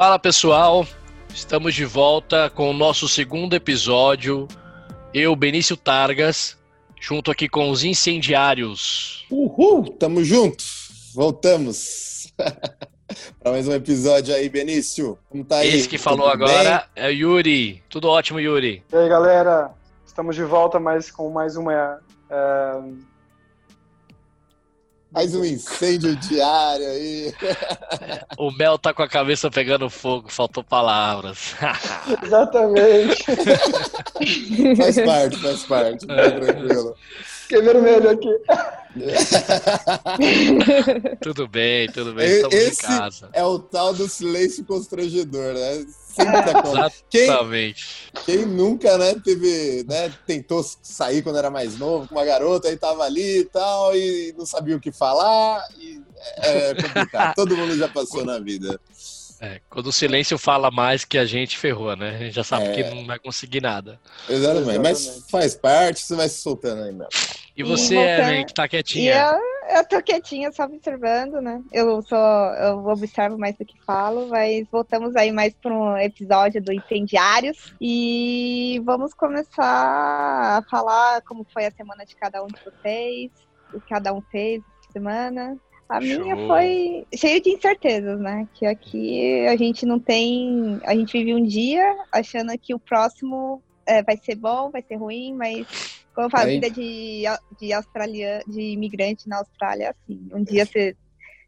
Fala pessoal, estamos de volta com o nosso segundo episódio. Eu, Benício Targas, junto aqui com os incendiários. Uhul, tamo junto, voltamos. para mais um episódio aí, Benício. Como tá aí? Esse que falou Tudo agora bem? é o Yuri. Tudo ótimo, Yuri. E aí, galera? Estamos de volta mais com mais uma é, mais um incêndio diário aí. O Mel tá com a cabeça pegando fogo, faltou palavras. Exatamente. faz parte, faz parte. Tá tranquilo. Fiquei vermelho aqui. tudo bem, tudo bem, estamos Esse em casa. É o tal do silêncio constrangedor, né? Exatamente. Quem, quem, nunca, né, teve, né, tentou sair quando era mais novo com uma garota, aí tava ali e tal, e não sabia o que falar, e é, é complicado. Todo mundo já passou na vida. É, quando o silêncio fala mais que a gente ferrou, né? A gente já sabe é. que não vai conseguir nada. Exatamente. Mas faz parte, você vai se soltando aí mesmo. E você, Evelyn, que tá quietinha? Eu, eu tô quietinha, só observando, né? Eu só eu observo mais do que falo, mas voltamos aí mais para um episódio do Incendiários. E vamos começar a falar como foi a semana de cada um de vocês, o que cada um fez essa semana. A Show. minha foi cheia de incertezas, né? Que aqui a gente não tem. A gente vive um dia achando que o próximo é, vai ser bom, vai ser ruim, mas como eu falo, a vida de, de australiano, de imigrante na Austrália é assim. Um dia você,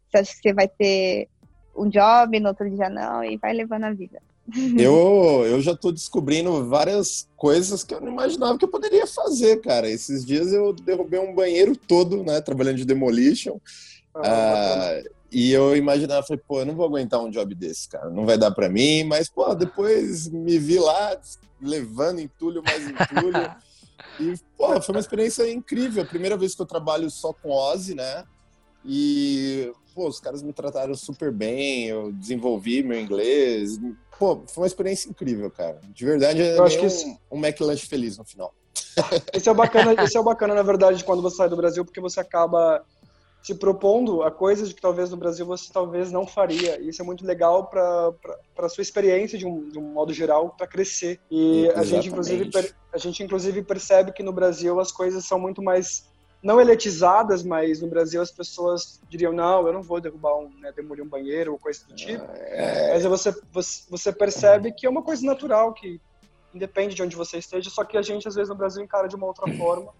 você acha que você vai ter um job, no outro dia não, e vai levando a vida. Eu, eu já estou descobrindo várias coisas que eu não imaginava que eu poderia fazer, cara. Esses dias eu derrubei um banheiro todo, né, trabalhando de demolition. Ah, e eu imaginava, falei, pô, eu não vou aguentar um job desse, cara, não vai dar para mim, mas, pô, depois me vi lá levando entulho mais entulho. e, pô, foi uma experiência incrível. A primeira vez que eu trabalho só com Ozzy, né? E, pô, os caras me trataram super bem, eu desenvolvi meu inglês. Pô, foi uma experiência incrível, cara. De verdade, é eu acho que um, um McLanche feliz no final. Esse é o bacana, esse é o bacana, na verdade, quando você sai do Brasil, porque você acaba se propondo a coisas que talvez no Brasil você talvez não faria. E isso é muito legal para a sua experiência de um, de um modo geral para crescer. E a gente inclusive a gente inclusive percebe que no Brasil as coisas são muito mais não eletizadas, mas no Brasil as pessoas diriam não, eu não vou derrubar um, né, demolir um banheiro ou coisa do tipo. É... Mas você, você você percebe que é uma coisa natural que independe de onde você esteja, só que a gente às vezes no Brasil encara de uma outra forma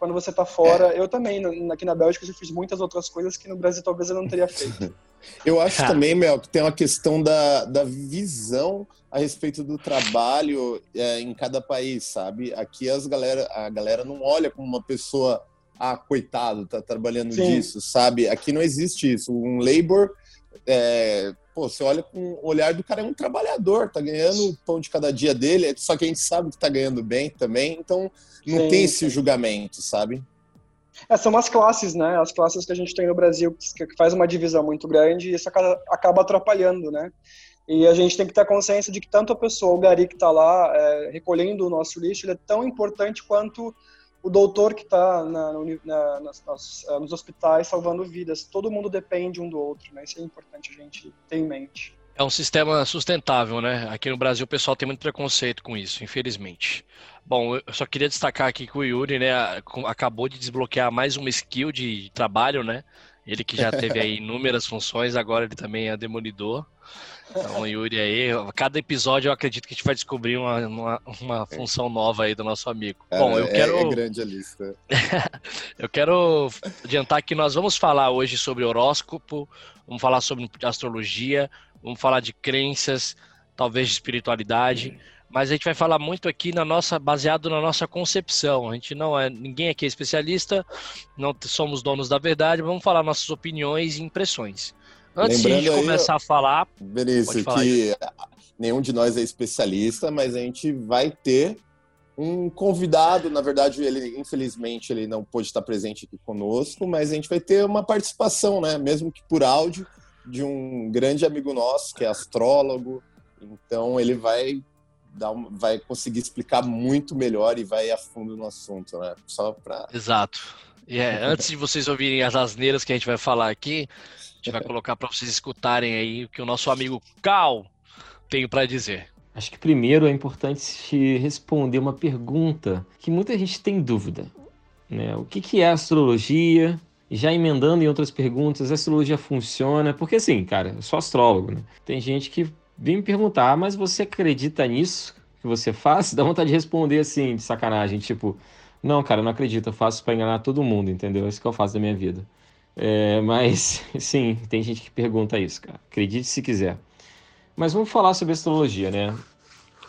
quando você está fora. É. Eu também, aqui na Bélgica, eu fiz muitas outras coisas que no Brasil talvez eu não teria feito. eu acho também, Mel, que tem uma questão da, da visão a respeito do trabalho é, em cada país, sabe? Aqui as galera, a galera não olha como uma pessoa, ah, coitado, tá trabalhando Sim. disso, sabe? Aqui não existe isso. Um labor é, pô, você olha com o olhar do cara, é um trabalhador, tá ganhando o pão de cada dia dele, só que a gente sabe que tá ganhando bem também, então não sim, tem esse julgamento, sabe? É, são as classes, né? As classes que a gente tem no Brasil, que faz uma divisão muito grande e isso acaba atrapalhando, né? E a gente tem que ter consciência de que tanto a pessoa, o gari que está lá é, recolhendo o nosso lixo, ele é tão importante quanto o doutor que está na, na, eh, nos hospitais salvando vidas. Todo mundo depende um do outro, né? Isso é importante a gente ter em mente. É um sistema sustentável, né? Aqui no Brasil o pessoal tem muito preconceito com isso, infelizmente. Bom, eu só queria destacar aqui que o Yuri, né, acabou de desbloquear mais uma skill de trabalho, né? Ele que já teve aí inúmeras funções, agora ele também é demolidor. Então, Yuri aí, cada episódio eu acredito que a gente vai descobrir uma, uma, uma função nova aí do nosso amigo. Cara, Bom, eu é, quero. É grande a lista. eu quero adiantar que nós vamos falar hoje sobre horóscopo, vamos falar sobre astrologia, vamos falar de crenças, talvez de espiritualidade. Mas a gente vai falar muito aqui na nossa, baseado na nossa concepção. A gente não é, ninguém aqui é especialista, não somos donos da verdade, vamos falar nossas opiniões e impressões. Antes Lembrando de começar aí, a falar. Benício, falar que nenhum de nós é especialista, mas a gente vai ter um convidado. Na verdade, ele, infelizmente, ele não pôde estar presente aqui conosco, mas a gente vai ter uma participação, né? Mesmo que por áudio, de um grande amigo nosso, que é astrólogo. Então, ele vai dar um, vai conseguir explicar muito melhor e vai a fundo no assunto, né? Só para. Exato. E é, antes de vocês ouvirem as asneiras que a gente vai falar aqui, a gente vai colocar para vocês escutarem aí o que o nosso amigo Cal tenho para dizer. Acho que primeiro é importante responder uma pergunta que muita gente tem dúvida. Né? O que, que é astrologia? Já emendando em outras perguntas, a astrologia funciona? Porque assim, cara, eu sou astrólogo, né? Tem gente que vem me perguntar, ah, mas você acredita nisso que você faz? Dá vontade de responder assim, de sacanagem, tipo, não, cara, eu não acredito, eu faço para enganar todo mundo, entendeu? É isso que eu faço da minha vida. É, mas, sim, tem gente que pergunta isso, cara. Acredite se quiser. Mas vamos falar sobre astrologia, né?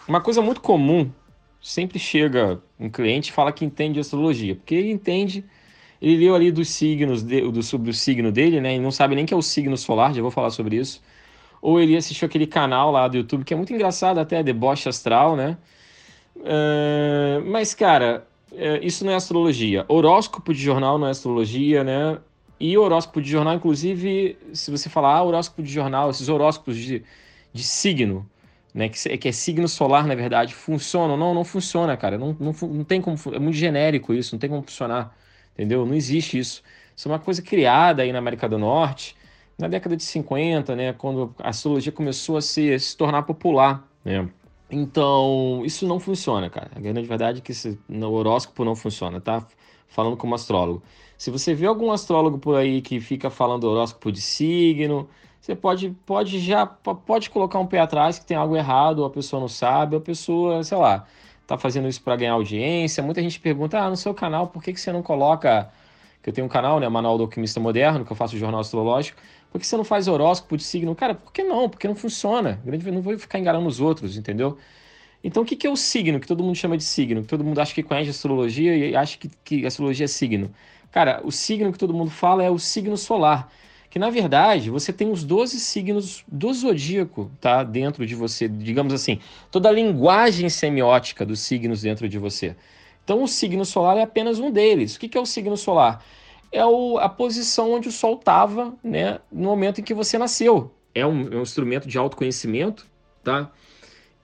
Uma coisa muito comum, sempre chega um cliente e fala que entende astrologia, porque ele entende, ele leu ali dos signos, de, do, sobre o signo dele, né? E não sabe nem que é o signo solar, já vou falar sobre isso. Ou ele assistiu aquele canal lá do YouTube, que é muito engraçado até, Deboche Astral, né? Uh, mas, cara, uh, isso não é astrologia. Horóscopo de jornal não é astrologia, né? E horóscopo de jornal, inclusive, se você falar ah, horóscopo de jornal, esses horóscopos de, de signo, né, que, que é signo solar, na verdade, funcionam? Não, não funciona, cara. Não, não, não tem como. É muito genérico isso, não tem como funcionar. Entendeu? Não existe isso. Isso é uma coisa criada aí na América do Norte, na década de 50, né, quando a astrologia começou a se, a se tornar popular, né? Então, isso não funciona, cara. A grande verdade é que no horóscopo não funciona, tá? Falando como astrólogo. Se você vê algum astrólogo por aí que fica falando horóscopo de signo, você pode, pode já pode colocar um pé atrás que tem algo errado, ou a pessoa não sabe, ou a pessoa, sei lá, tá fazendo isso para ganhar audiência. Muita gente pergunta: "Ah, no seu canal, por que que você não coloca que eu tenho um canal, né, Manual do Alquimista Moderno, que eu faço jornal astrológico. Por que você não faz horóscopo de signo? Cara, por que não? Porque não funciona. Não vou ficar enganando os outros, entendeu? Então, o que, que é o signo, que todo mundo chama de signo? Que todo mundo acha que conhece astrologia e acha que, que astrologia é signo. Cara, o signo que todo mundo fala é o signo solar que na verdade você tem os 12 signos do zodíaco, tá? Dentro de você, digamos assim, toda a linguagem semiótica dos signos dentro de você. Então o signo solar é apenas um deles. O que, que é o signo solar? É o, a posição onde o Sol estava né, no momento em que você nasceu. É um, é um instrumento de autoconhecimento, tá?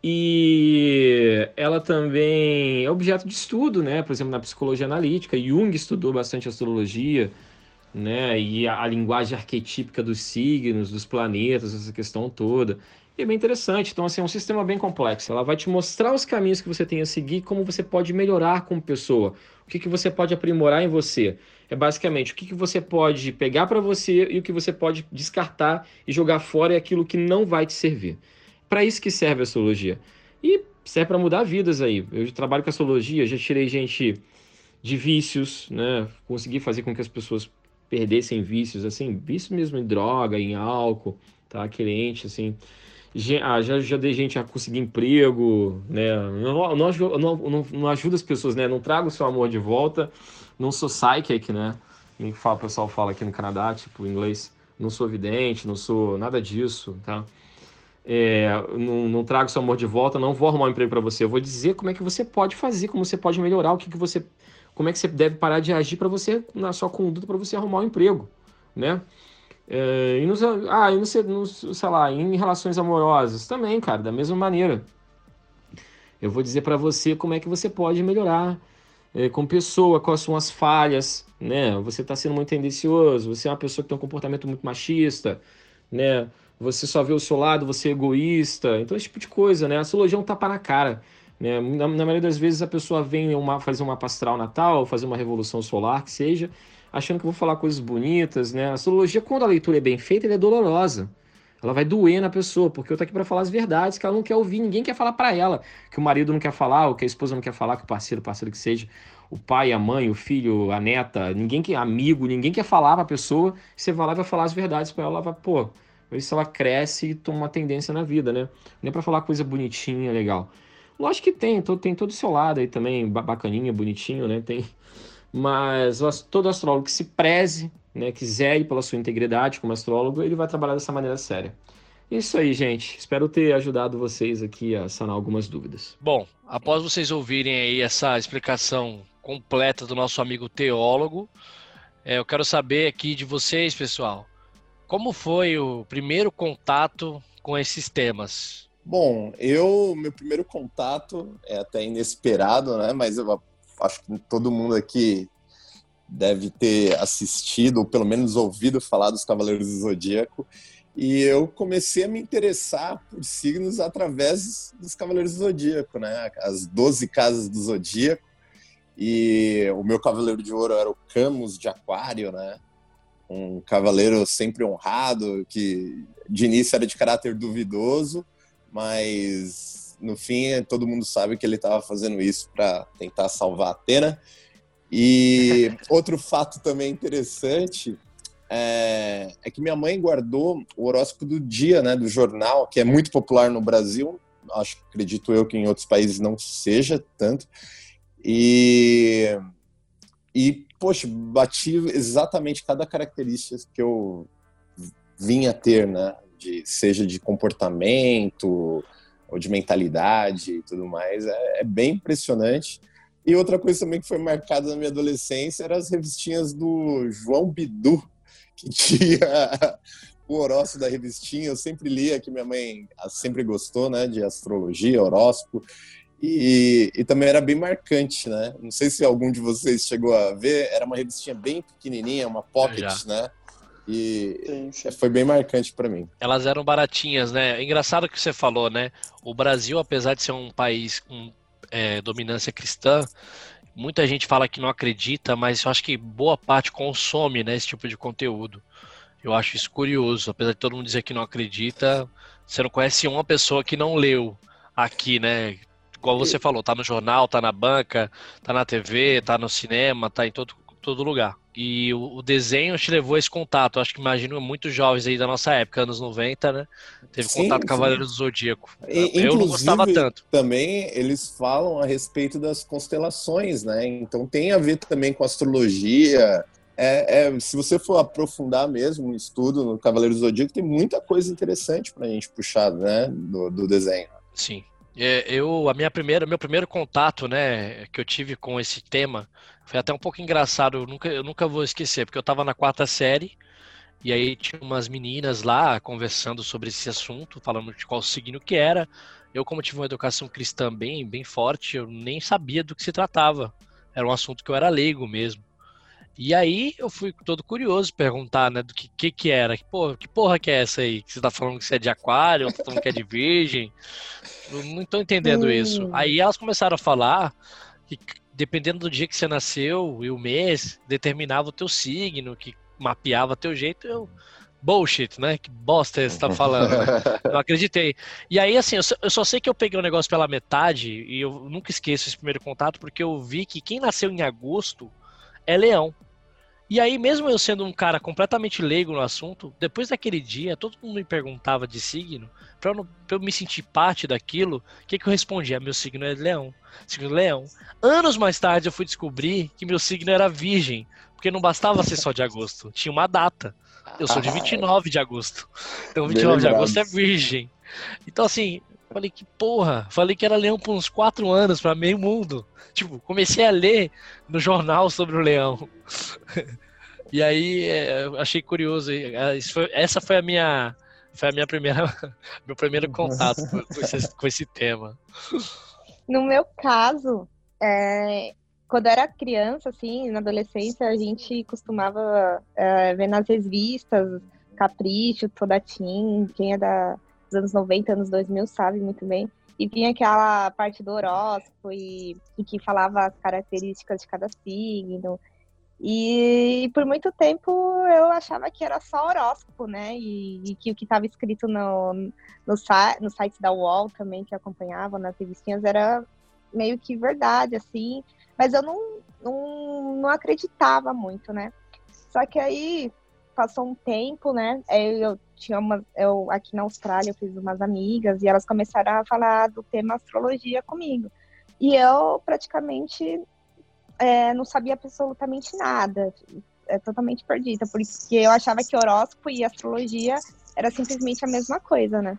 E ela também é objeto de estudo, né? Por exemplo, na psicologia analítica, Jung estudou bastante astrologia, né? E a, a, linguagem arquetípica dos signos, dos planetas, essa questão toda. E é bem interessante. Então, assim, é um sistema bem complexo. Ela vai te mostrar os caminhos que você tem a seguir, como você pode melhorar como pessoa, o que, que você pode aprimorar em você. É basicamente o que, que você pode pegar para você e o que você pode descartar e jogar fora é aquilo que não vai te servir. Para isso que serve a astrologia. E serve para mudar vidas aí. Eu trabalho com astrologia, já tirei gente de vícios, né? Consegui fazer com que as pessoas perdessem vícios, assim, vício mesmo em droga, em álcool, tá? Cliente, assim. Ah, já, já dei gente a conseguir emprego, né? Não, não, não, não, ajuda as pessoas, né? Não trago o seu amor de volta. Não sou psychic, né? O pessoal fala aqui no Canadá, tipo, inglês. Não sou vidente, não sou nada disso, tá? É, não, não trago seu amor de volta, não vou arrumar um emprego para você. Eu vou dizer como é que você pode fazer, como você pode melhorar, o que, que você como é que você deve parar de agir para você, na sua conduta, para você arrumar um emprego, né? É, e nos, ah, e no, sei lá, em relações amorosas também, cara, da mesma maneira. Eu vou dizer para você como é que você pode melhorar é, com pessoa, quais são as falhas, né? Você está sendo muito tendencioso, você é uma pessoa que tem um comportamento muito machista, né? Você só vê o seu lado, você é egoísta, então esse tipo de coisa, né? A astrologia é um tapa na cara. Né? Na, na, maioria das vezes a pessoa vem uma, fazer uma pastoral natal, fazer uma revolução solar, que seja, achando que vou falar coisas bonitas. Né? A astrologia, quando a leitura é bem feita, ela é dolorosa. Ela vai doer na pessoa, porque eu tô aqui para falar as verdades que ela não quer ouvir, ninguém quer falar para ela, que o marido não quer falar, ou que a esposa não quer falar, que o parceiro, parceiro que seja, o pai, a mãe, o filho, a neta, ninguém quer amigo, ninguém quer falar para a pessoa. Você vai lá e vai falar as verdades para ela, ela vai, pô, se ela cresce e toma uma tendência na vida, né? Nem para falar coisa bonitinha, legal. Lógico que tem, tem todo o seu lado aí também, bacaninha, bonitinho, né? Tem. Mas todo astrólogo que se preze, né, quiser ir pela sua integridade como astrólogo, ele vai trabalhar dessa maneira séria. Isso aí, gente. Espero ter ajudado vocês aqui a sanar algumas dúvidas. Bom, após vocês ouvirem aí essa explicação completa do nosso amigo teólogo, é, eu quero saber aqui de vocês, pessoal, como foi o primeiro contato com esses temas? Bom, eu, meu primeiro contato é até inesperado, né? Mas eu acho que todo mundo aqui deve ter assistido, ou pelo menos ouvido falar dos Cavaleiros do Zodíaco. E eu comecei a me interessar por signos através dos Cavaleiros do Zodíaco, né? As 12 casas do Zodíaco. E o meu Cavaleiro de Ouro era o Camus de Aquário, né? Um cavaleiro sempre honrado, que de início era de caráter duvidoso, mas no fim todo mundo sabe que ele estava fazendo isso para tentar salvar a Atena. E outro fato também interessante é, é, que minha mãe guardou o horóscopo do dia, né, do jornal, que é muito popular no Brasil. Acho, acredito eu que em outros países não seja tanto. E, e poxa, bati exatamente cada característica que eu vinha ter, né, de, seja de comportamento ou de mentalidade e tudo mais. É, é bem impressionante. E outra coisa também que foi marcada na minha adolescência eram as revistinhas do João Bidu, que tinha o horóscopo da revistinha. Eu sempre lia, que minha mãe sempre gostou, né, de astrologia, horóscopo. E, e, também era bem marcante, né? Não sei se algum de vocês chegou a ver, era uma revistinha bem pequenininha, uma pocket, né? E sim, sim. foi bem marcante para mim. Elas eram baratinhas, né? É engraçado que você falou, né? O Brasil, apesar de ser um país com é, dominância cristã, muita gente fala que não acredita, mas eu acho que boa parte consome né, esse tipo de conteúdo. Eu acho isso curioso, apesar de todo mundo dizer que não acredita, você não conhece uma pessoa que não leu aqui, né? Igual você falou, tá no jornal, tá na banca, tá na TV, tá no cinema, tá em todo, todo lugar. E o, o desenho te levou a esse contato. Acho que imagino muitos jovens aí da nossa época, anos 90, né? Teve sim, contato com Cavaleiros do Zodíaco. E, eu não gostava tanto. Também eles falam a respeito das constelações, né? Então tem a ver também com astrologia. É, é, se você for aprofundar mesmo o estudo no Cavaleiros do Zodíaco, tem muita coisa interessante para a gente puxar, né? Do, do desenho. Sim. É, eu, a minha primeira, meu primeiro contato, né, que eu tive com esse tema, foi até um pouco engraçado. Eu nunca, eu nunca vou esquecer, porque eu estava na quarta série e aí tinha umas meninas lá conversando sobre esse assunto, falando de qual signo que era. Eu, como tive uma educação cristã bem, bem forte, eu nem sabia do que se tratava. Era um assunto que eu era leigo mesmo. E aí eu fui todo curioso perguntar, né, do que que, que era. Que porra, que porra que é essa aí? Que você tá falando que você é de aquário, tá falando que é de virgem. Eu não tô entendendo hum. isso. Aí elas começaram a falar que dependendo do dia que você nasceu e o mês, determinava o teu signo, que mapeava teu jeito. Eu, bullshit, né? Que bosta você tá falando. Não acreditei. E aí, assim, eu só sei que eu peguei o negócio pela metade e eu nunca esqueço esse primeiro contato porque eu vi que quem nasceu em agosto é leão. E aí, mesmo eu sendo um cara completamente leigo no assunto, depois daquele dia, todo mundo me perguntava de signo, pra eu, não, pra eu me sentir parte daquilo, o que, que eu respondia? Meu signo é leão. Signo leão. Anos mais tarde eu fui descobrir que meu signo era virgem, porque não bastava ser só de agosto, tinha uma data. Eu sou de 29 de agosto. Então 29 de agosto é virgem. Então assim, falei que porra, falei que era leão por uns 4 anos para meio mundo. Tipo, comecei a ler no jornal sobre o leão. e aí é, achei curioso. É, foi, essa foi a minha foi a minha primeira meu primeiro contato com esse, com esse tema. No meu caso, é, quando eu era criança, assim, na adolescência, a gente costumava é, ver nas revistas Capricho, Todatim, quem é da, dos anos 90, anos 2000 sabe muito bem e vinha aquela parte do horóscopo e, e que falava as características de cada signo. E por muito tempo eu achava que era só horóscopo, né? E, e que o que estava escrito no, no, no site da UOL também, que acompanhava nas revistinhas, era meio que verdade, assim. Mas eu não, não, não acreditava muito, né? Só que aí passou um tempo, né? Eu tinha uma, eu aqui na Austrália eu fiz umas amigas e elas começaram a falar do tema astrologia comigo. E eu praticamente é, não sabia absolutamente nada, é totalmente perdida, porque eu achava que horóscopo e astrologia era simplesmente a mesma coisa, né?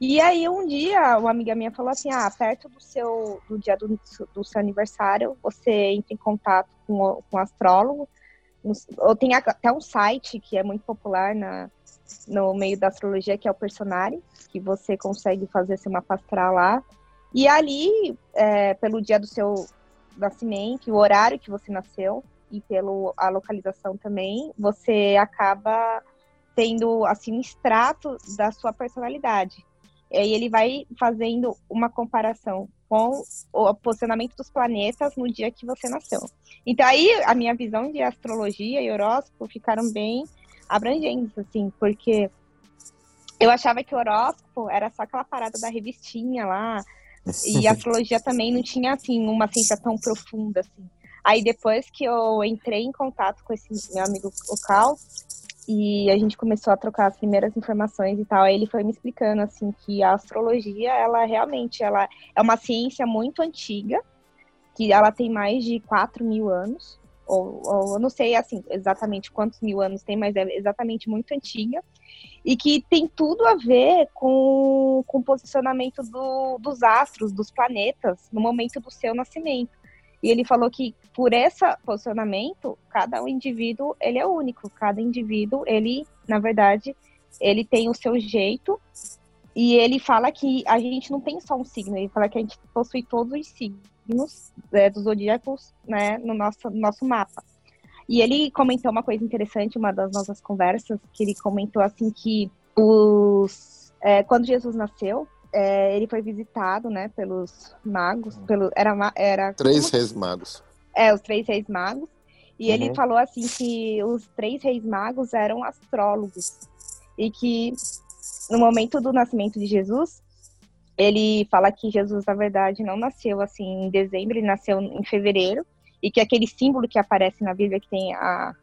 E aí um dia uma amiga minha falou assim, ah, perto do seu do dia do, do seu aniversário, você entra em contato com o, com o astrólogo ou tem até um site que é muito popular na, no meio da astrologia, que é o Personari, que você consegue fazer seu mapa astral lá. E ali, é, pelo dia do seu nascimento, o horário que você nasceu, e pela a localização também, você acaba tendo assim um extrato da sua personalidade. E aí ele vai fazendo uma comparação com o posicionamento dos planetas no dia que você nasceu. Então aí a minha visão de astrologia e horóscopo ficaram bem abrangentes, assim, porque eu achava que o horóscopo era só aquela parada da revistinha lá, e a astrologia também não tinha, assim, uma ciência tão profunda, assim. Aí depois que eu entrei em contato com esse meu amigo local, e a gente começou a trocar as primeiras informações e tal. Aí ele foi me explicando assim que a astrologia, ela realmente, ela é uma ciência muito antiga, que ela tem mais de 4 mil anos, ou, ou eu não sei assim exatamente quantos mil anos tem, mas é exatamente muito antiga e que tem tudo a ver com, com o posicionamento do, dos astros, dos planetas, no momento do seu nascimento. E ele falou que por esse posicionamento, cada indivíduo, ele é único. Cada indivíduo, ele, na verdade, ele tem o seu jeito. E ele fala que a gente não tem só um signo, ele fala que a gente possui todos os signos é, dos zodíacos né, no nosso, no nosso mapa. E ele comentou uma coisa interessante, uma das nossas conversas, que ele comentou assim que os, é, quando Jesus nasceu, é, ele foi visitado, né, pelos magos, hum. pelo, era, era três reis magos. É, os três reis magos. E uhum. ele falou assim que os três reis magos eram astrólogos e que no momento do nascimento de Jesus, ele fala que Jesus na verdade não nasceu assim em dezembro, ele nasceu em fevereiro e que aquele símbolo que aparece na Bíblia que tem a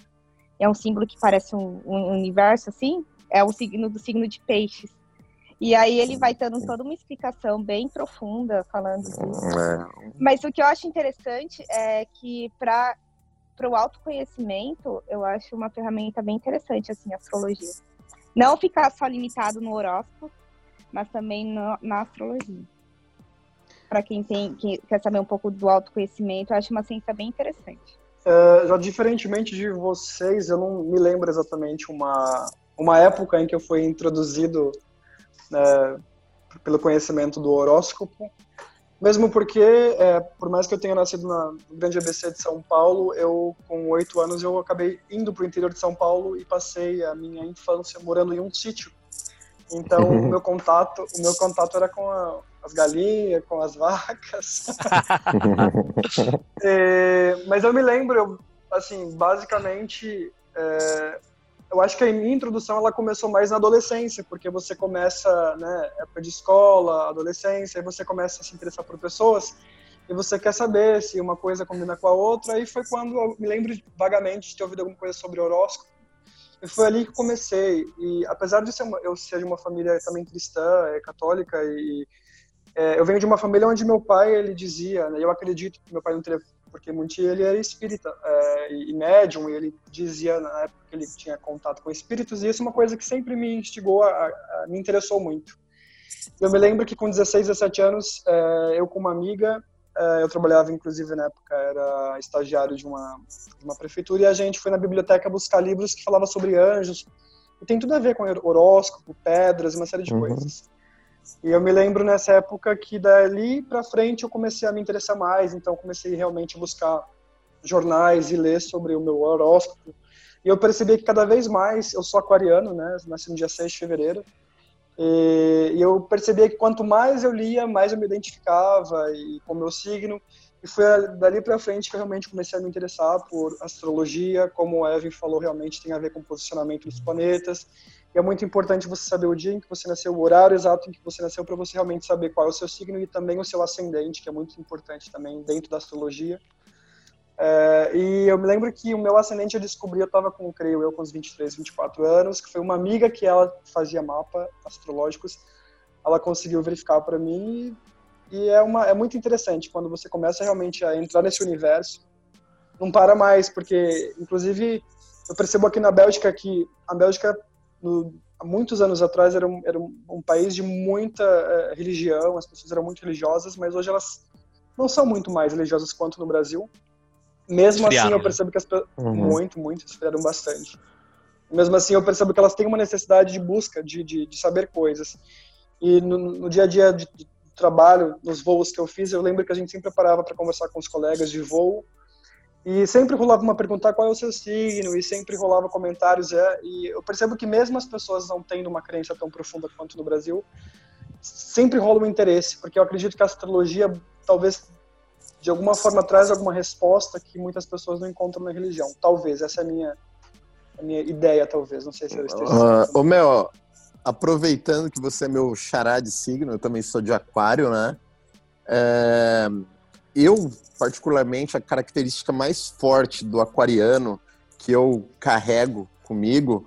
é um símbolo que parece um, um universo assim, é o signo do signo de peixes. E aí ele vai dando toda uma explicação bem profunda falando disso. É. Mas o que eu acho interessante é que para para o autoconhecimento, eu acho uma ferramenta bem interessante assim, a astrologia. Não ficar só limitado no horóscopo, mas também no, na astrologia. Para quem tem que quer saber um pouco do autoconhecimento, eu acho uma ciência bem interessante. É, já diferentemente de vocês, eu não me lembro exatamente uma uma época em que eu fui introduzido né, pelo conhecimento do horóscopo. Mesmo porque, é, por mais que eu tenha nascido na, grande ABC de São Paulo, eu, com oito anos, eu acabei indo para o interior de São Paulo e passei a minha infância morando em um sítio. Então, o meu contato, o meu contato era com a, as galinhas, com as vacas. é, mas eu me lembro, eu, assim, basicamente, é, eu acho que a minha introdução ela começou mais na adolescência, porque você começa, né, época de escola, adolescência, e você começa a se interessar por pessoas e você quer saber se uma coisa combina com a outra. E foi quando eu me lembro vagamente de ter ouvido alguma coisa sobre horóscopo. E foi ali que comecei. E apesar de ser uma, eu ser de uma família também cristã, é, católica, e é, eu venho de uma família onde meu pai ele dizia, né, eu acredito que meu pai não teria porque Munti ele era espírita é, e médium, e ele dizia na época que ele tinha contato com espíritos, e isso é uma coisa que sempre me instigou, a, a, me interessou muito. Eu me lembro que com 16, 17 anos, é, eu com uma amiga, é, eu trabalhava inclusive na época, era estagiário de uma, de uma prefeitura, e a gente foi na biblioteca buscar livros que falavam sobre anjos, e tem tudo a ver com horóscopo, pedras, uma série de uhum. coisas. E eu me lembro nessa época que dali para frente eu comecei a me interessar mais, então comecei realmente a buscar jornais e ler sobre o meu horóscopo. E eu percebi que cada vez mais, eu sou aquariano, né, nasci no dia 6 de fevereiro, e, eu percebi que quanto mais eu lia, mais eu me identificava e com o meu signo. E foi dali para frente que eu realmente comecei a me interessar por astrologia, como o Evan falou, realmente tem a ver com o posicionamento dos planetas é muito importante você saber o dia em que você nasceu, o horário exato em que você nasceu, para você realmente saber qual é o seu signo e também o seu ascendente, que é muito importante também dentro da astrologia. É, e eu me lembro que o meu ascendente eu descobri, eu estava com, creio eu, com uns 23, 24 anos, que foi uma amiga que ela fazia mapa astrológicos, ela conseguiu verificar para mim e é, uma, é muito interessante quando você começa realmente a entrar nesse universo, não para mais, porque inclusive eu percebo aqui na Bélgica que a Bélgica no, há muitos anos atrás era um, era um país de muita uh, religião, as pessoas eram muito religiosas, mas hoje elas não são muito mais religiosas quanto no Brasil. Mesmo assim, eu né? percebo que as pessoas. Uhum. Muito, muito, esfriaram bastante. Mesmo assim, eu percebo que elas têm uma necessidade de busca, de, de, de saber coisas. E no, no, dia a dia de, de, trabalho, nos voos que eu fiz, eu lembro que a gente sempre parava para conversar com os colegas de voo E sempre rolava uma perguntar qual é o seu signo, e sempre rolava comentários. É, e eu percebo que mesmo as pessoas não tendo uma crença tão profunda quanto no Brasil, sempre rola um interesse, porque eu acredito que a astrologia talvez de alguma forma traz alguma resposta que muitas pessoas não encontram na religião. Talvez, essa é a minha, a minha ideia, talvez. Não sei se eu esteja. Uh, ô, Mel, aproveitando que você é meu xará de signo, eu também sou de aquário, né? É, eu, particularmente, a característica mais forte do aquariano que eu carrego comigo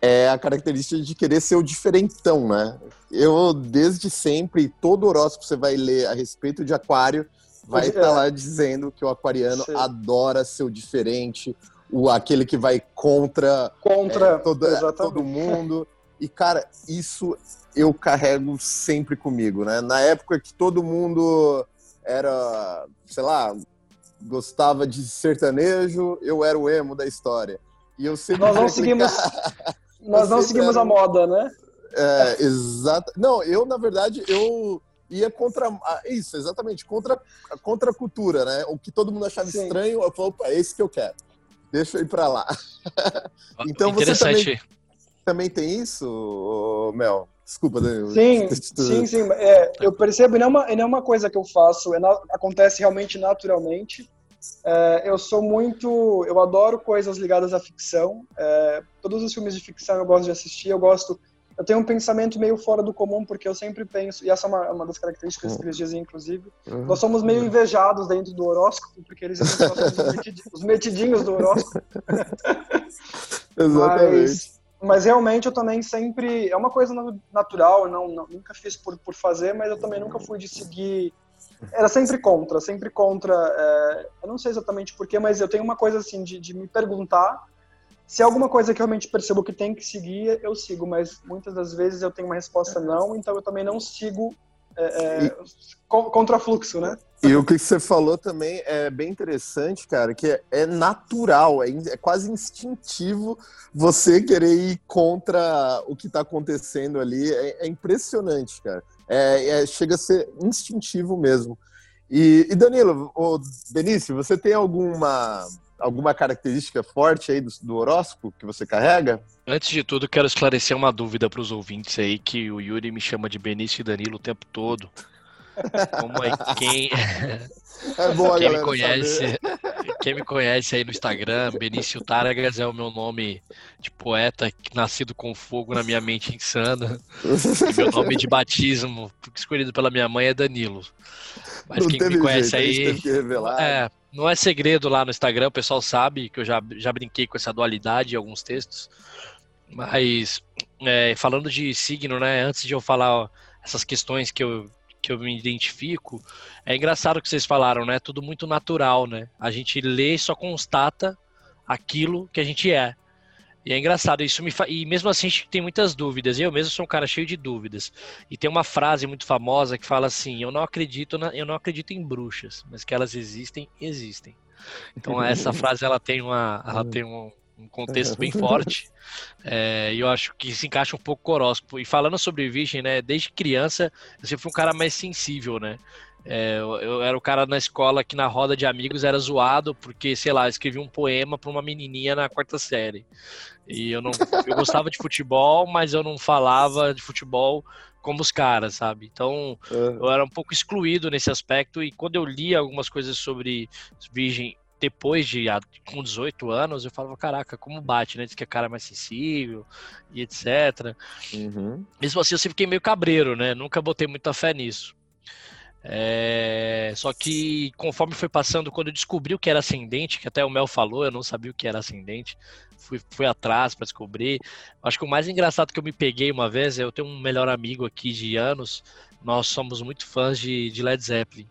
é a característica de querer ser o diferentão, né? Eu, desde sempre, todo horóscopo que você vai ler a respeito de aquário vai estar tá lá dizendo que o aquariano Sim. adora ser o diferente, o, aquele que vai contra, contra é, todo, é, todo mundo. E, cara, isso eu carrego sempre comigo, né? Na época que todo mundo era, sei lá, gostava de sertanejo, eu era o emo da história. E eu sempre nós não seguimos, nós não seguimos a moda, né? É, exato. Não, eu na verdade eu ia contra isso, exatamente, contra contra a cultura, né? O que todo mundo achava Sim. estranho, eu falei, opa, é esse que eu quero. Deixa eu ir para lá. então você também, também tem isso, Mel? Desculpa, Daniel. Sim, sim, sim. É, eu percebo, não é, uma, não é uma coisa que eu faço, é na, acontece realmente naturalmente. É, eu sou muito. Eu adoro coisas ligadas à ficção. É, todos os filmes de ficção eu gosto de assistir. Eu gosto. Eu tenho um pensamento meio fora do comum, porque eu sempre penso, e essa é uma, uma das características que eles dizem, inclusive. Uhum. Nós somos meio invejados dentro do horóscopo, porque eles dizem que nós somos os metidinhos do horóscopo. Exatamente. Mas, mas realmente eu também sempre. É uma coisa natural, não, não, nunca fiz por, por fazer, mas eu também nunca fui de seguir. Era sempre contra, sempre contra. É, eu não sei exatamente porquê, mas eu tenho uma coisa assim de, de me perguntar. Se é alguma coisa que realmente percebo que tem que seguir, eu sigo, mas muitas das vezes eu tenho uma resposta não, então eu também não sigo é, é, contra fluxo, né? E o que você falou também é bem interessante, cara, que é, é natural, é, é, quase instintivo você querer ir contra o que está acontecendo ali. É, é, impressionante, cara. É, chega a ser instintivo mesmo. E, e Danilo, o Benício, você tem alguma alguma característica forte aí do, do, horóscopo que você carrega? Antes de tudo, quero esclarecer uma dúvida para os ouvintes aí, que o Yuri me chama de Benício e Danilo o tempo todo. Como é quem. É boa, quem me conhece, quem me conhece aí no Instagram, Benício Taragas é o meu nome de poeta nascido com fogo na minha mente insana. E meu nome de batismo, escolhido pela minha mãe, é Danilo. Mas não quem me conhece jeito, aí. É, não é segredo lá no Instagram, o pessoal sabe que eu já, já brinquei com essa dualidade em alguns textos. Mas é, falando de signo, né? Antes de eu falar essas questões que eu, que eu me identifico, é engraçado que vocês falaram, né? Tudo muito natural, né? A gente lê e só constata aquilo que a gente é. E é engraçado, isso me fa... e mesmo assim a gente tem muitas dúvidas. Eu mesmo sou um cara cheio de dúvidas. E tem uma frase muito famosa que fala assim: "Eu não acredito, na... eu não acredito em bruxas, mas que elas existem, existem". Então essa frase ela tem uma, ela tem um, um contexto bem forte. É, e eu acho que se encaixa um pouco com o horóscopo. E falando sobre virgem, né? Desde criança eu sempre fui um cara mais sensível, né? É, eu, eu, era o cara na escola que na roda de amigos era zoado porque, sei lá, escrevi um poema para uma menininha na quarta série. E eu não eu gostava de futebol, mas eu não falava de futebol como os caras, sabe? Então, uhum. eu era um pouco excluído nesse aspecto e quando eu li algumas coisas sobre virgem depois de com 18 anos, eu falava, caraca, como bate, né? Diz que a cara é mais sensível e etc. Uhum. Mesmo assim, eu sempre fiquei meio cabreiro, né? Nunca botei muita fé nisso. É... Só que conforme foi passando, quando eu descobri o que era ascendente, que até o Mel falou, eu não sabia o que era ascendente, fui, fui atrás para descobrir. Acho que o mais engraçado que eu me peguei uma vez, eu tenho um melhor amigo aqui de anos, nós somos muito fãs de, de Led Zeppelin.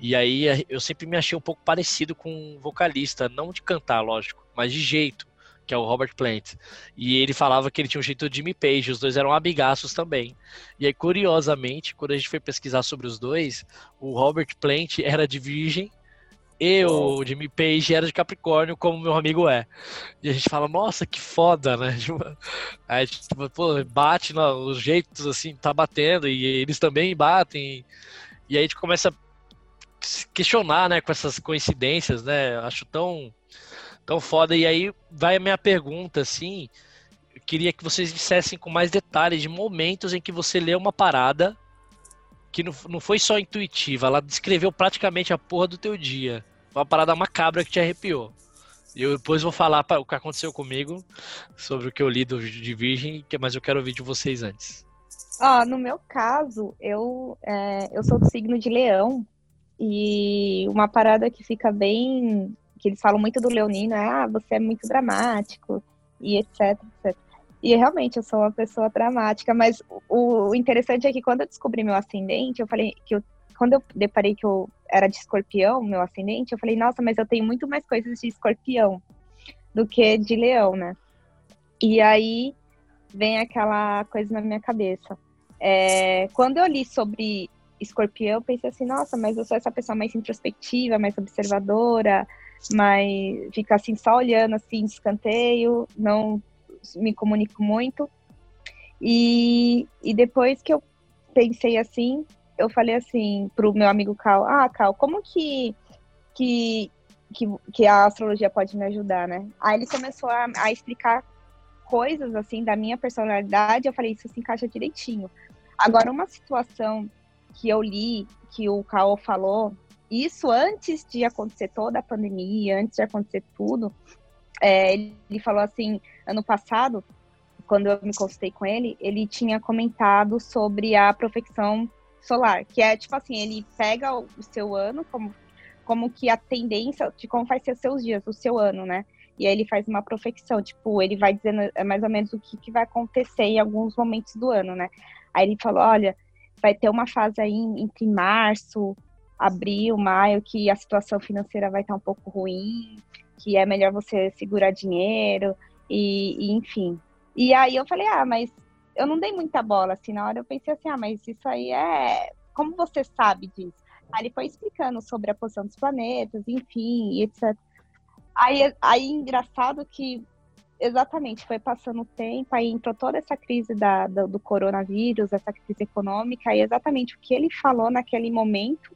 E aí eu sempre me achei um pouco parecido com um vocalista, não de cantar, lógico, mas de jeito que é o Robert Plant. E ele falava que ele tinha um jeito de Jimmy Page, os dois eram amigaços também. E aí, curiosamente, quando a gente foi pesquisar sobre os dois, o Robert Plant era de Virgem e o Jimmy Page era de Capricórnio, como meu amigo é. E a gente fala, nossa, que foda, né? Tipo, aí, tipo, pô, bate os jeitos assim, tá batendo, e eles também batem. E aí a gente começa se questionar, né, com essas coincidências, né? Acho tão, tão foda. E aí vai a minha pergunta, assim. Eu queria que vocês dissessem com mais detalhes de momentos em que você lê uma parada que não, não foi só intuitiva, ela descreveu praticamente a porra do teu dia. Uma parada macabra que te arrepiou. Eu depois vou falar o que aconteceu comigo sobre o que eu li do de Virgem, mas eu quero ouvir de vocês antes. Ó, no meu caso, eu, é, eu sou do signo de leão. E uma parada que fica bem. Que eles falam muito do Leonino é: ah, você é muito dramático, e etc, etc. E realmente eu sou uma pessoa dramática, mas o, o interessante é que quando eu descobri meu ascendente, eu falei que eu, quando eu deparei que eu era de escorpião, meu ascendente, eu falei, nossa, mas eu tenho muito mais coisas de escorpião do que de leão, né? E aí vem aquela coisa na minha cabeça. É, quando eu li sobre escorpião, eu pensei assim, nossa, mas eu sou essa pessoa mais introspectiva, mais observadora, mas fica assim só olhando assim de escanteio, não me comunico muito. E, e depois que eu pensei assim, eu falei assim pro meu amigo Cal, ah, Cal, como que, que, que, que a astrologia pode me ajudar, né? Aí ele começou a, a explicar coisas assim da minha personalidade, eu falei, isso se encaixa direitinho. Agora, uma situação que eu li, que o Cal falou, isso antes de acontecer toda a pandemia, antes de acontecer tudo, é, ele falou assim, ano passado, quando eu me consultei com ele, ele tinha comentado sobre a profecção solar, que é tipo assim, ele pega o seu ano como como que a tendência de como vai ser os seus dias, o seu ano, né? E aí ele faz uma profecção, tipo, ele vai dizendo é mais ou menos o que, que vai acontecer em alguns momentos do ano, né? Aí ele falou, olha, vai ter uma fase aí entre março, abril, maio, que a situação financeira vai estar um pouco ruim, que é melhor você segurar dinheiro, e, e enfim. E aí eu falei, ah, mas eu não dei muita bola, assim, na hora eu pensei assim, ah, mas isso aí é. Como você sabe disso? Aí ele foi explicando sobre a posição dos planetas, enfim, etc. Aí, aí engraçado que exatamente foi passando o tempo, aí entrou toda essa crise da, do, do coronavírus, essa crise econômica, e exatamente o que ele falou naquele momento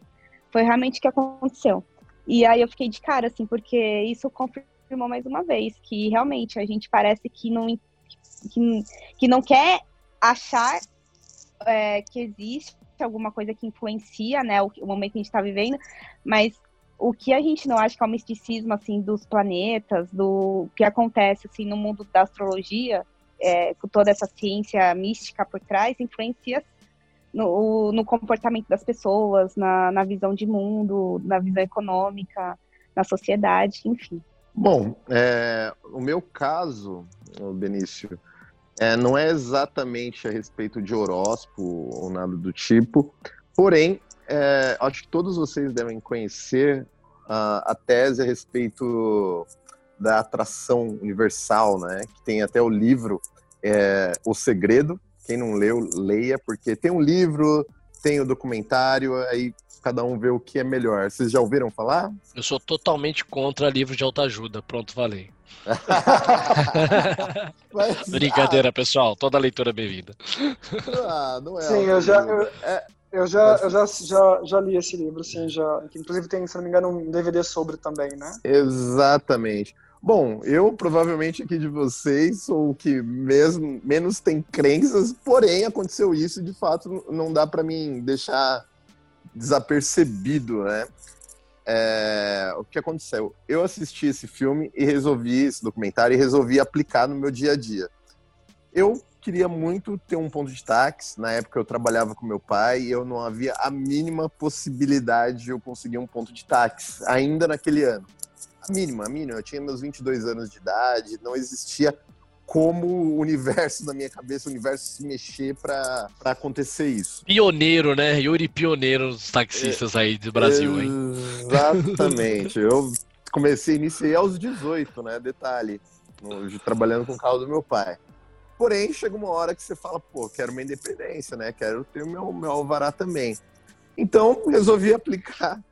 foi realmente o que aconteceu. E aí eu fiquei de cara, assim, porque isso confirmou mais uma vez que realmente a gente parece que não, que, que não quer achar é, que existe alguma coisa que influencia, né, o, o momento que a gente está vivendo, mas o que a gente não acha que é o misticismo, assim, dos planetas, do que acontece, assim, no mundo da astrologia, é, com toda essa ciência mística por trás, influencia no, no comportamento das pessoas, na, na visão de mundo, na visão econômica, na sociedade, enfim. Bom, é, o meu caso, Benício, é, não é exatamente a respeito de horóscopo ou nada do tipo, porém, é, acho que todos vocês devem conhecer uh, a tese a respeito da atração universal, né? Que tem até o livro é, O Segredo. Quem não leu, leia, porque tem um livro, tem o documentário, aí cada um vê o que é melhor. Vocês já ouviram falar? Eu sou totalmente contra livro de autoajuda. Pronto, falei. Mas, Brincadeira, ah, pessoal. Toda leitura é bem-vinda. Ah, não é. Sim, eu já, eu, é, eu, já, eu já, já, já li esse livro, sim, já. Inclusive tem, se não me engano, um DVD sobre também, né? Exatamente. Bom, eu provavelmente aqui de vocês sou o que mesmo menos tem crenças, porém aconteceu isso e de fato não dá para mim deixar desapercebido, né? É, o que aconteceu? Eu assisti esse filme e resolvi, esse documentário, e resolvi aplicar no meu dia a dia. Eu queria muito ter um ponto de táxi. Na época eu trabalhava com meu pai e eu não havia a mínima possibilidade de eu conseguir um ponto de táxi, ainda naquele ano. Mínima, a mínima. Eu tinha meus 22 anos de idade, não existia como o universo na minha cabeça, o universo se mexer para acontecer isso. Pioneiro, né? Yuri pioneiro dos taxistas é, aí do Brasil, hein? Exatamente. eu comecei, iniciei aos 18, né? Detalhe, no, trabalhando com o carro do meu pai. Porém, chega uma hora que você fala, pô, quero minha independência, né? Quero ter o meu, meu alvará também. Então, resolvi aplicar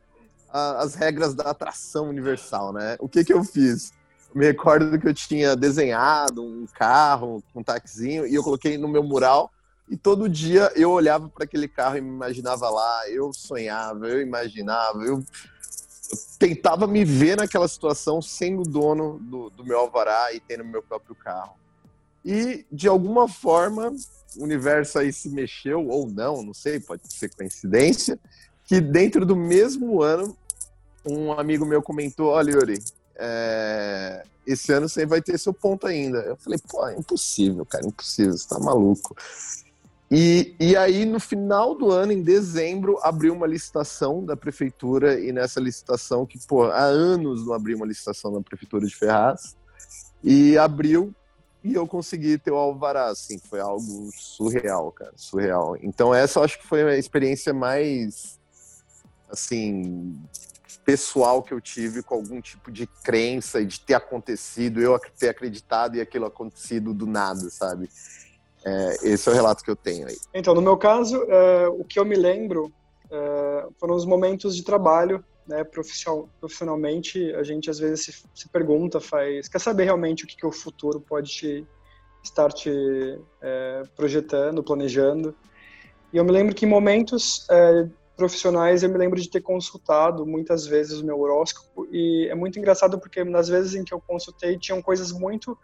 a, as regras da atração universal, né? O que que eu fiz? me recordo que eu tinha desenhado um carro, um taxizinho, e eu coloquei no meu mural E todo dia eu olhava para aquele carro e me imaginava lá, eu sonhava, eu imaginava, eu, eu tentava me ver naquela situação sendo dono do, do meu alvará e tendo meu próprio carro. E de alguma forma o universo aí se mexeu ou não, não sei, pode ser coincidência, que dentro do mesmo ano um amigo meu comentou, olha Yuri, é, esse ano você vai ter seu ponto ainda. Eu falei, pô, é impossível, cara, impossível, você tá maluco. E, e aí, no final do ano, em dezembro, abriu uma licitação da prefeitura, e nessa licitação, que pô, há anos não abriu uma licitação na prefeitura de Ferraz, e abriu, e eu consegui ter o alvará, assim, foi algo surreal, cara, surreal. Então essa eu acho que foi a experiência mais, assim, pessoal que eu tive com algum tipo de crença e de ter acontecido, eu ter acreditado e aquilo acontecido do nada, sabe? É, esse é o relato que eu tenho aí. Então, no meu caso, é, o que eu me lembro é, foram os momentos de trabalho, né, profissional, profissionalmente, a gente às vezes se, se, pergunta, faz, quer saber realmente o que, que o futuro pode te, estar te é, projetando, planejando. E eu me lembro que em momentos é, profissionais eu me lembro de ter consultado muitas vezes o meu horóscopo e é muito engraçado porque nas vezes em que eu consultei tinham coisas muito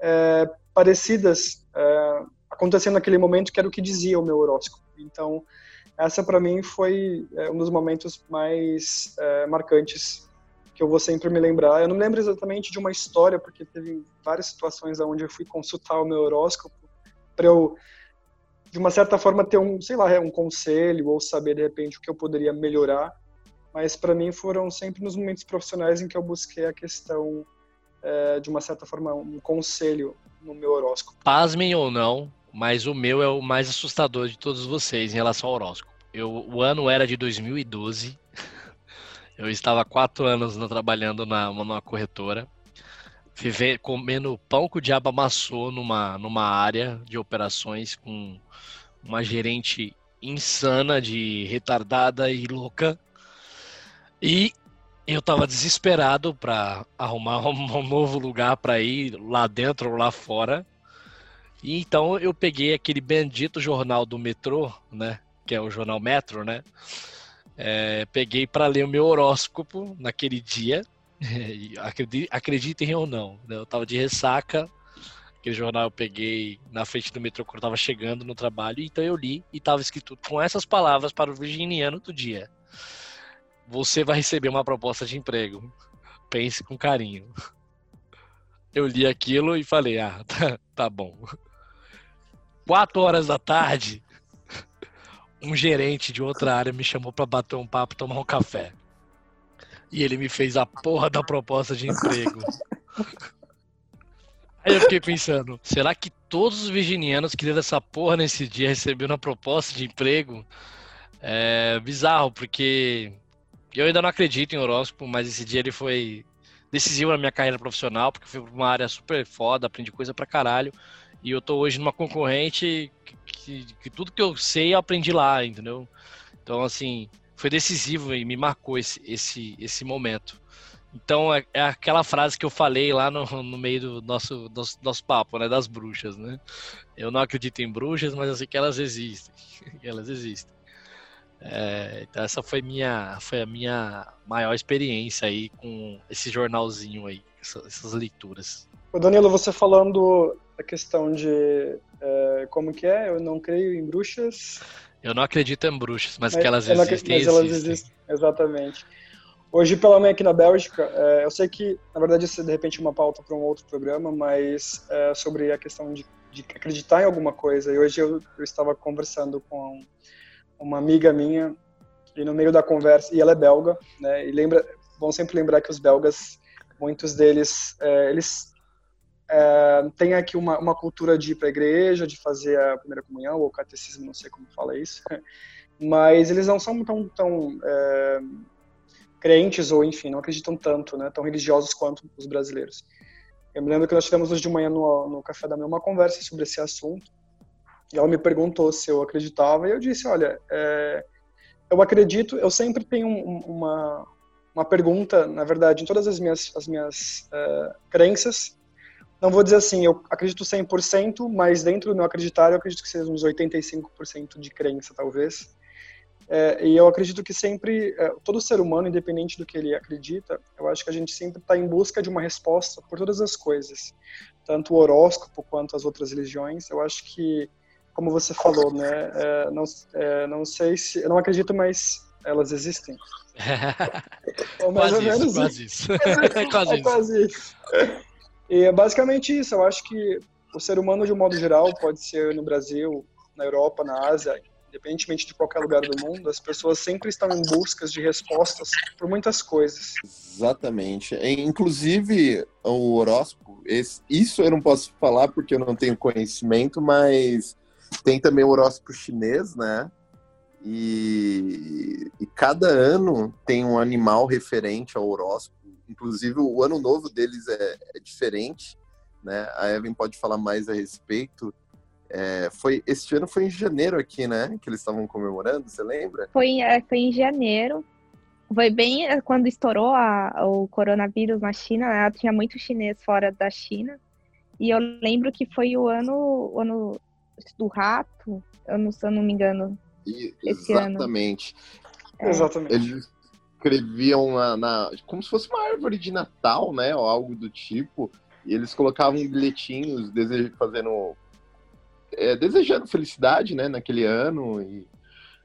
é, parecidas é, acontecendo naquele momento que era o que dizia o meu horóscopo. Então, essa para mim foi é, um dos momentos mais é, marcantes que eu vou sempre me lembrar. Eu não lembro exatamente de uma história, porque teve várias situações onde eu fui consultar o meu horóscopo para eu, de uma certa forma, ter um, sei lá, um conselho ou saber de repente o que eu poderia melhorar. Mas para mim foram sempre nos momentos profissionais em que eu busquei a questão é, de uma certa forma, um conselho no meu horóscopo. Pasmem ou não, mas o meu é o mais assustador de todos vocês em relação ao horóscopo. Eu, o ano era de 2012. Eu estava há quatro anos trabalhando na, numa corretora, viver, comendo pão que o diabo amassou numa, numa área de operações com uma gerente insana, de retardada e louca. E eu tava desesperado para arrumar um novo lugar para ir lá dentro ou lá fora. E então eu peguei aquele bendito jornal do metrô, né? Que é o jornal Metro, né? É, peguei para ler o meu horóscopo naquele dia. Acreditem ou não, né? eu tava de ressaca. Aquele jornal eu peguei na frente do metrô quando eu tava chegando no trabalho. Então eu li e tava escrito com essas palavras para o virginiano do dia você vai receber uma proposta de emprego. Pense com carinho. Eu li aquilo e falei, ah, tá, tá bom. Quatro horas da tarde, um gerente de outra área me chamou para bater um papo, tomar um café. E ele me fez a porra da proposta de emprego. Aí eu fiquei pensando, será que todos os virginianos que leram essa porra nesse dia receberam uma proposta de emprego? É bizarro, porque eu ainda não acredito em horóscopo, mas esse dia ele foi decisivo na minha carreira profissional, porque foi uma área super foda, aprendi coisa pra caralho. E eu tô hoje numa concorrente que, que, que tudo que eu sei eu aprendi lá, entendeu? Então, assim, foi decisivo e me marcou esse, esse, esse momento. Então, é, é aquela frase que eu falei lá no, no meio do nosso, nosso, nosso papo, né? Das bruxas, né? Eu não acredito em bruxas, mas eu sei que elas existem. elas existem. É, então essa foi minha foi a minha maior experiência aí com esse jornalzinho aí, essas, leituras. O Danilo, você falando a questão de é, como que é, eu não creio em bruxas. Eu não acredito em bruxas, mas, mas que elas existem, mas elas existem. existem. Exatamente. Hoje, pela manhã aqui na Bélgica, é, eu sei que, na verdade, isso é de repente uma pauta para um outro programa, mas é, sobre a questão de, de, acreditar em alguma coisa. E hoje eu, eu estava conversando com uma amiga minha e no meio da conversa e ela é belga, né? E lembra, vão sempre lembrar que os belgas, muitos deles, é, eles é, têm aqui uma, uma cultura de ir para a igreja, de fazer a primeira comunhão ou catecismo, não sei como fala isso, mas eles não são tão, tão é, crentes ou enfim, não acreditam tanto, né? Tão religiosos quanto os brasileiros. Eu me lembro que nós tivemos hoje de manhã no, no café da manhã uma conversa sobre esse assunto e ela me perguntou se eu acreditava, e eu disse: olha, é, eu acredito, eu sempre tenho uma, uma pergunta, na verdade, em todas as minhas, as minhas é, crenças, não vou dizer assim, eu acredito 100%, mas dentro do meu acreditar, eu acredito que seja uns 85% de crença, talvez. É, e eu acredito que sempre, é, todo ser humano, independente do que ele acredita, eu acho que a gente sempre está em busca de uma resposta por todas as coisas, tanto o horóscopo quanto as outras religiões. Eu acho que, como você falou, né, é, não, é, não sei se, eu não acredito, mas elas existem. Ou mais quase ou menos isso, quase isso. É quase, é quase isso. E é basicamente isso. Eu acho que o ser humano, de um modo geral, pode ser no Brasil, na Europa, na Ásia, independentemente de qualquer lugar do mundo, as pessoas sempre estão em busca de respostas por muitas coisas. Exatamente. Inclusive, o horóscopo, isso eu não posso falar porque eu não tenho conhecimento, mas tem também o horóscopo chinês, né? E, e cada ano tem um animal referente ao horóscopo. Inclusive, o ano novo deles é, é diferente, né? A Evan pode falar mais a respeito. É, foi este ano foi em janeiro aqui, né? Que eles estavam comemorando, você lembra? Foi, é, foi em janeiro. Foi bem é, quando estourou a, o coronavírus na China, né? tinha muito chinês fora da China. E eu lembro que foi o ano, o ano do rato, eu não, se eu não me engano. E, exatamente. É. Exatamente. Eles escreviam na, na, como se fosse uma árvore de Natal, né? Ou algo do tipo. E eles colocavam bilhetinhos fazendo é, desejando felicidade, né, naquele ano e,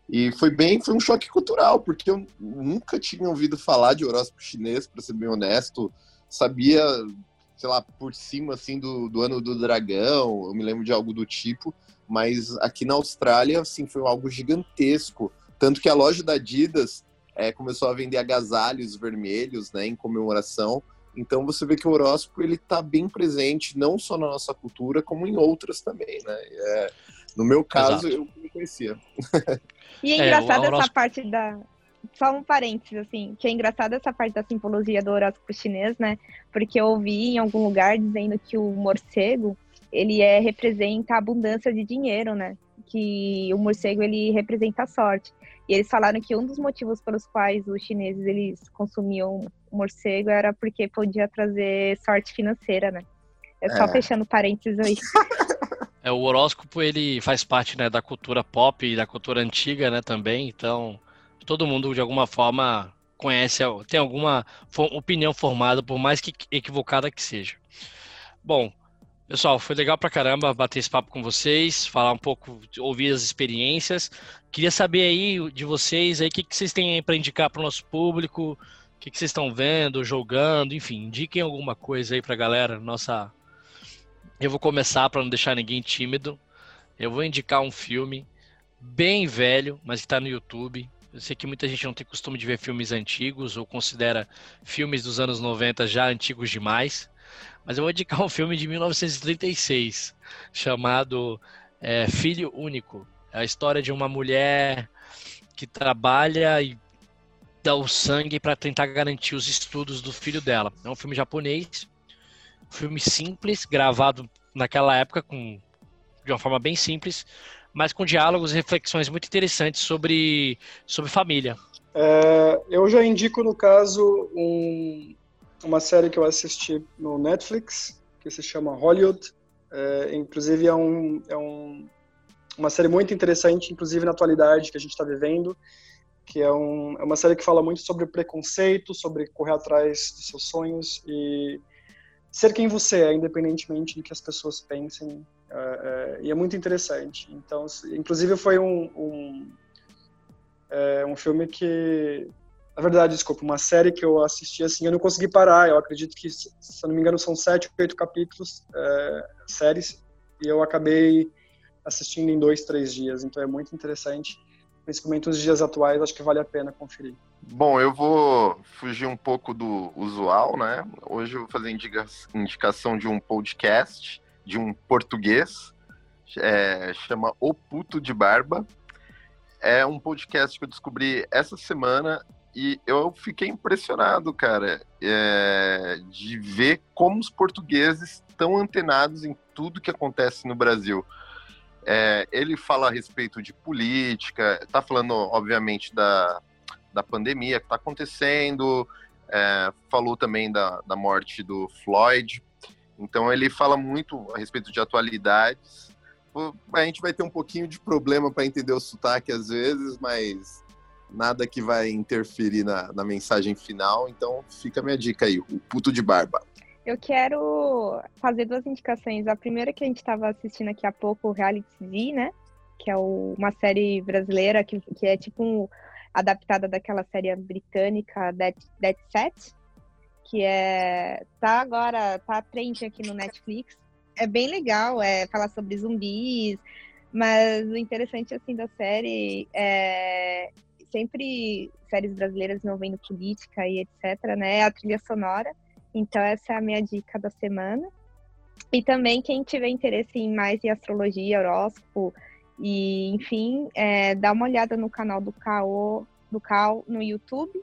e foi bem, foi um choque cultural, porque eu nunca tinha ouvido falar de horóscopo chinês, para ser bem honesto, sabia, sei lá, por cima, assim, do, do ano do dragão, eu me lembro de algo do tipo, mas aqui na Austrália, assim, foi algo gigantesco, tanto que a loja da Adidas é, começou a vender agasalhos vermelhos, né, em comemoração, então você vê que o horóscopo ele está bem presente não só na nossa cultura como em outras também, né? É, no meu caso Exato. eu não conhecia. E é, é engraçado horóscopo... essa parte da só um parênteses, assim, que é engraçado essa parte da simbologia do horóscopo chinês, né? Porque eu ouvi em algum lugar dizendo que o morcego, ele é, representa a abundância de dinheiro, né? Que o morcego, ele representa a sorte. E eles falaram que um dos motivos pelos quais os chineses, eles consumiam morcego era porque podia trazer sorte financeira, né? É só é. fechando parênteses aí. É, o horóscopo, ele faz parte né, da cultura pop e da cultura antiga, né, também. Então, todo mundo, de alguma forma, conhece, tem alguma opinião formada, por mais que equivocada que seja. Bom, pessoal, foi legal pra caramba bater esse papo com vocês, falar um pouco, ouvir as experiências. Queria saber aí de vocês aí o que, que vocês têm para indicar para o nosso público, que, que vocês estão vendo, jogando, enfim, indiquem alguma coisa aí pra galera. Nossa. Eu vou começar para não deixar ninguém tímido. Eu vou indicar um filme bem velho, mas que tá no YouTube. Eu sei que muita gente não tem costume de ver filmes antigos ou considera filmes dos anos 90 já antigos demais. Mas eu vou indicar um filme de 1936 chamado é, Filho Único. É a história de uma mulher que trabalha e dá o sangue para tentar garantir os estudos do filho dela. É um filme japonês, um filme simples, gravado naquela época com de uma forma bem simples, mas com diálogos e reflexões muito interessantes sobre, sobre família. É, eu já indico, no caso, um, uma série que eu assisti no Netflix, que se chama Hollywood. É, inclusive, é, um, é um, uma série muito interessante, inclusive na atualidade que a gente está vivendo que é, um, é uma série que fala muito sobre preconceito, sobre correr atrás dos seus sonhos e ser quem você é, independentemente do que as pessoas pensem. É, é, e é muito interessante. Então, inclusive foi um, um, é, um filme que, na verdade, desculpa, uma série que eu assisti assim, eu não consegui parar. Eu acredito que, se eu não me engano, são sete, oito capítulos, é, séries, e eu acabei assistindo em dois, três dias. Então é muito interessante principalmente os dias atuais, acho que vale a pena conferir. Bom, eu vou fugir um pouco do usual, né? Hoje eu vou fazer indica indicação de um podcast de um português, é, chama O Puto de Barba. É um podcast que eu descobri essa semana e eu fiquei impressionado, cara, é, de ver como os portugueses estão antenados em tudo que acontece no Brasil. É, ele fala a respeito de política, está falando, obviamente, da, da pandemia que está acontecendo, é, falou também da, da morte do Floyd. Então ele fala muito a respeito de atualidades. A gente vai ter um pouquinho de problema para entender o sotaque às vezes, mas nada que vai interferir na, na mensagem final. Então fica a minha dica aí, o puto de barba. Eu quero fazer duas indicações. A primeira que a gente estava assistindo aqui há pouco, o Reality TV, né? Que é o, uma série brasileira que, que é tipo um, adaptada daquela série britânica Dead, Dead Set, que é tá agora tá trend aqui no Netflix. É bem legal, é falar sobre zumbis, mas o interessante assim da série é sempre séries brasileiras não vendo política e etc, né? É a trilha sonora. Então essa é a minha dica da semana. E também quem tiver interesse em mais em astrologia, horóscopo, e, enfim, é, dá uma olhada no canal do Cao, do Cao no YouTube,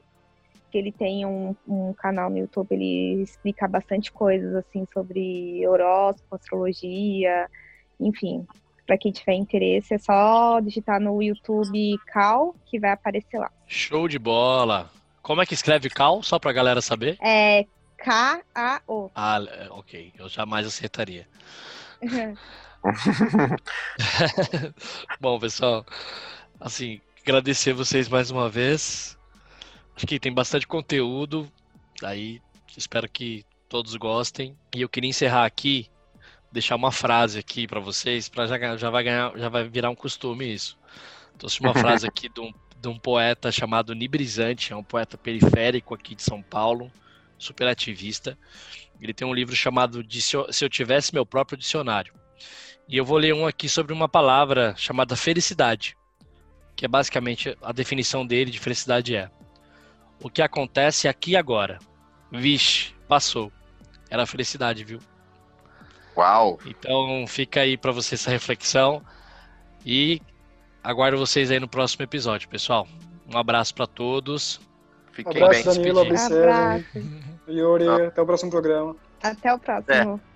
que ele tem um, um canal no YouTube, ele explica bastante coisas, assim, sobre horóscopo, astrologia, enfim. Para quem tiver interesse, é só digitar no YouTube Cal, que vai aparecer lá. Show de bola! Como é que escreve Cal, só pra galera saber? É K-A-O. Ah, ok. Eu jamais acertaria. Bom, pessoal, assim, agradecer vocês mais uma vez. Acho que tem bastante conteúdo, aí espero que todos gostem. E eu queria encerrar aqui, deixar uma frase aqui para vocês, para já, já vai ganhar, já vai virar um costume isso. Trouxe uma frase aqui de um, de um poeta chamado Nibrizante, é um poeta periférico aqui de São Paulo, super ativista. Ele tem um livro chamado Se Eu Tivesse Meu Próprio Dicionário. E eu vou ler um aqui sobre uma palavra chamada felicidade, que é basicamente a definição dele de felicidade é o que acontece aqui e agora. Vixe, passou. Era felicidade, viu? Uau! Então fica aí para você essa reflexão e aguardo vocês aí no próximo episódio, pessoal. Um abraço para todos. Fiquem abraço, bem Danilo, Abraço. Yuri, até o próximo programa. Até o próximo. É.